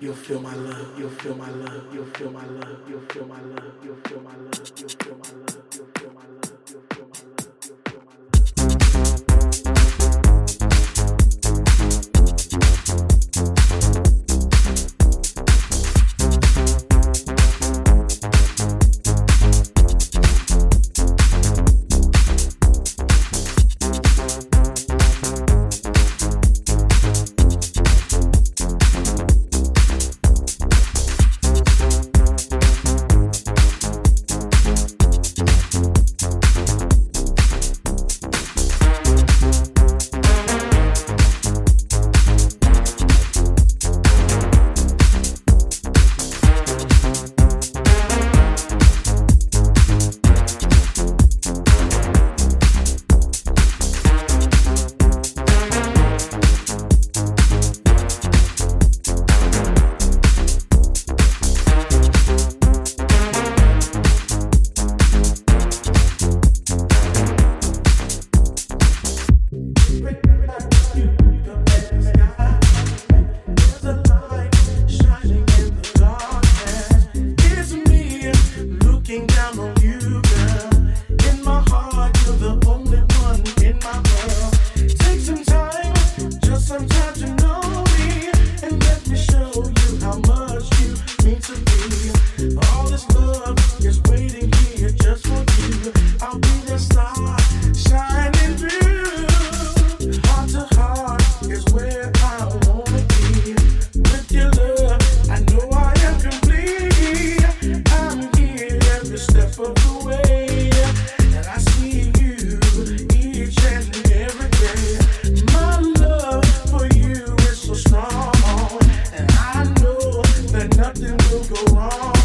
You'll feel my love. You'll feel my love. You'll feel my love. You'll feel my love. You'll feel my love. You'll feel my love. that nothing will go wrong.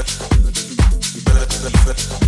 better, better, better, better.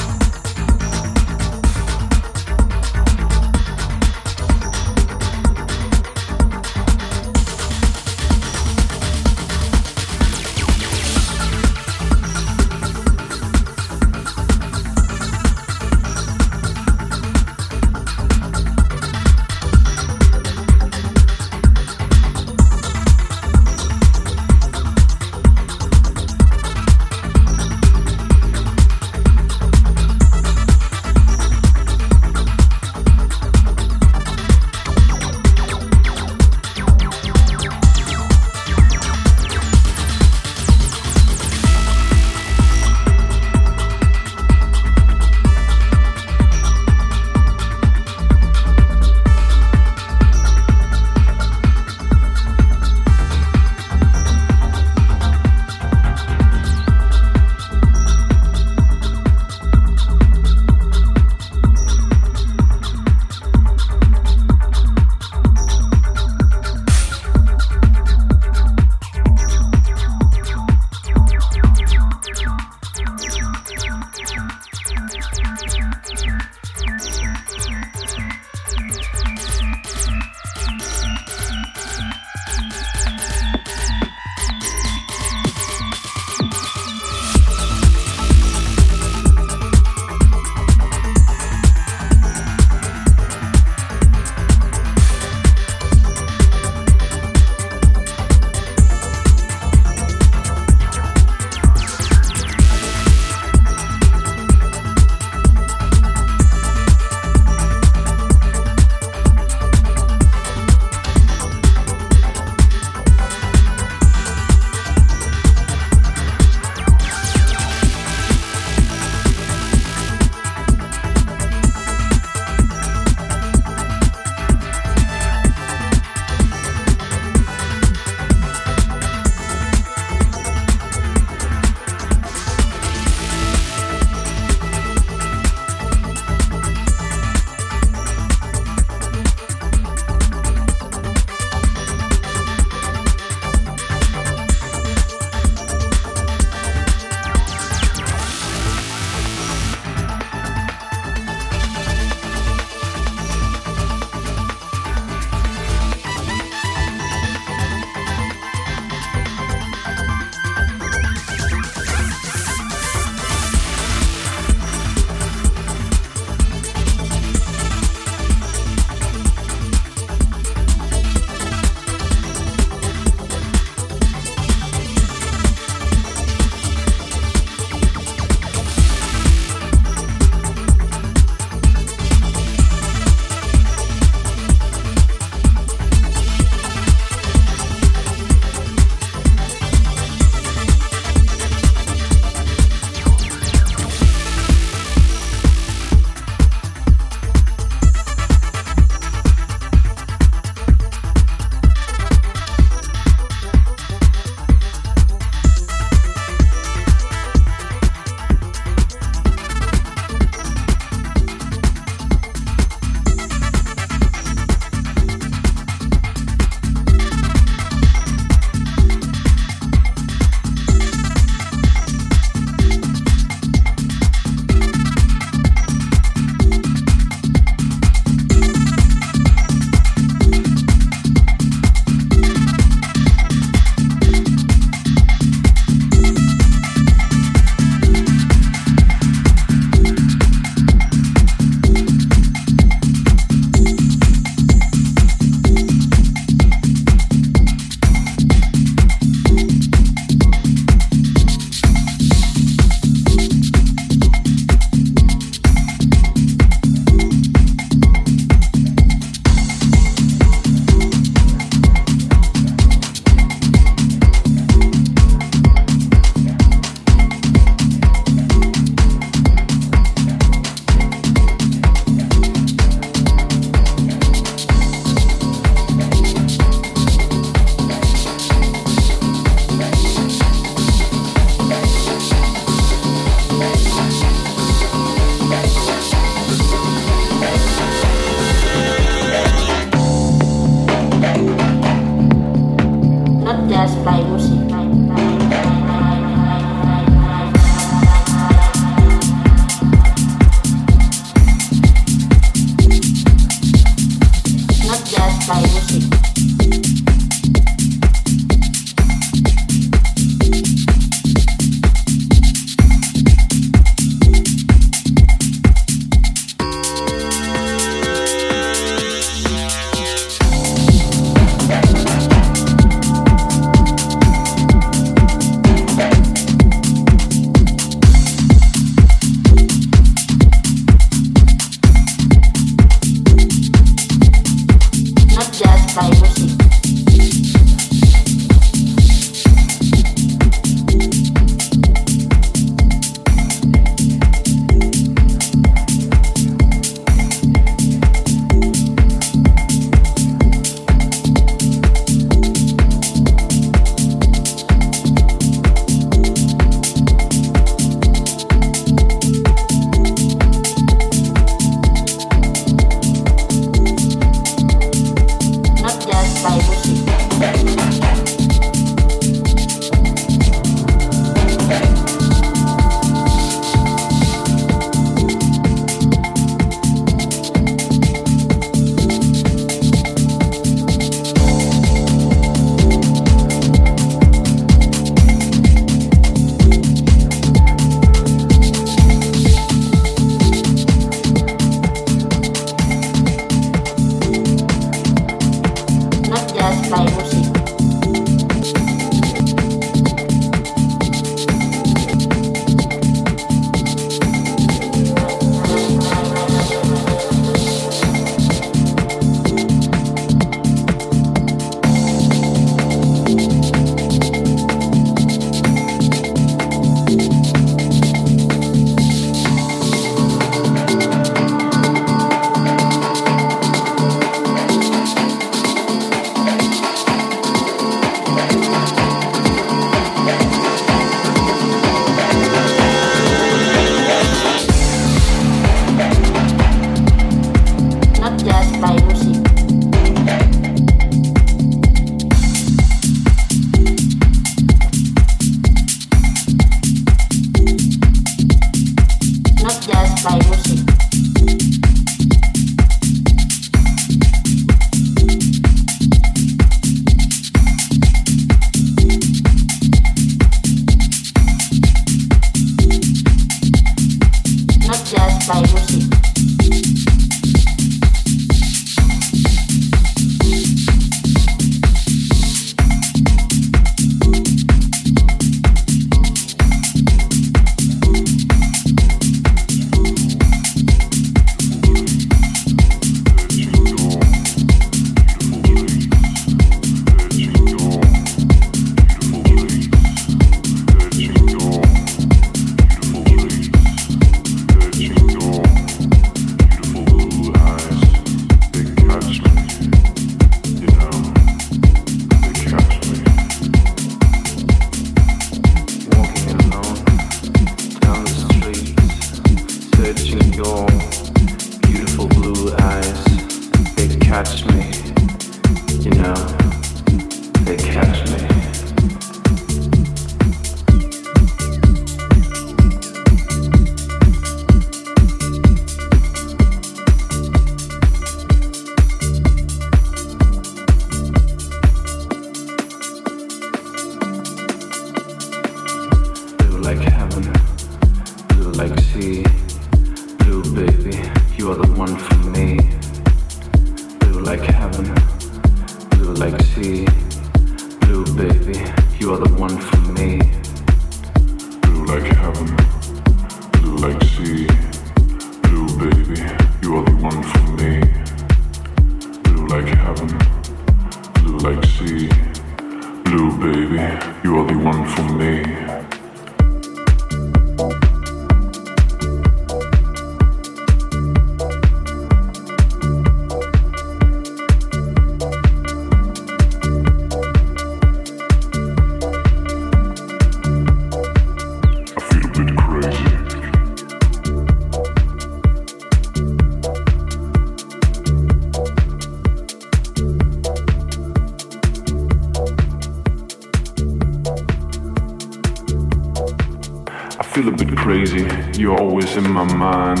crazy, you're always in my mind.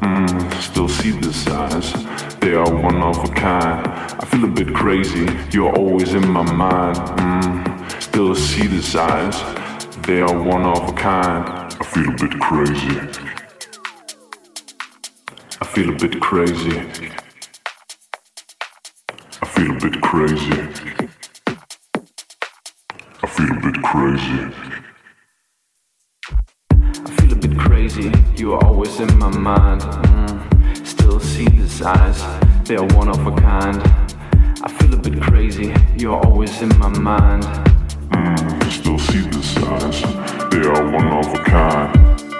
Mm, still see the signs, they are one of a kind. I feel a bit crazy, you're always in my mind. Mm, still see the signs, they are one of a kind. I feel a bit crazy. I feel a bit crazy. I feel a bit crazy. I feel a bit crazy crazy, you are always in my mind. Mm. Still see the eyes, they are one of a kind. I feel a bit crazy, you are always in my mind. Mm. Still see the eyes, they are one of a kind.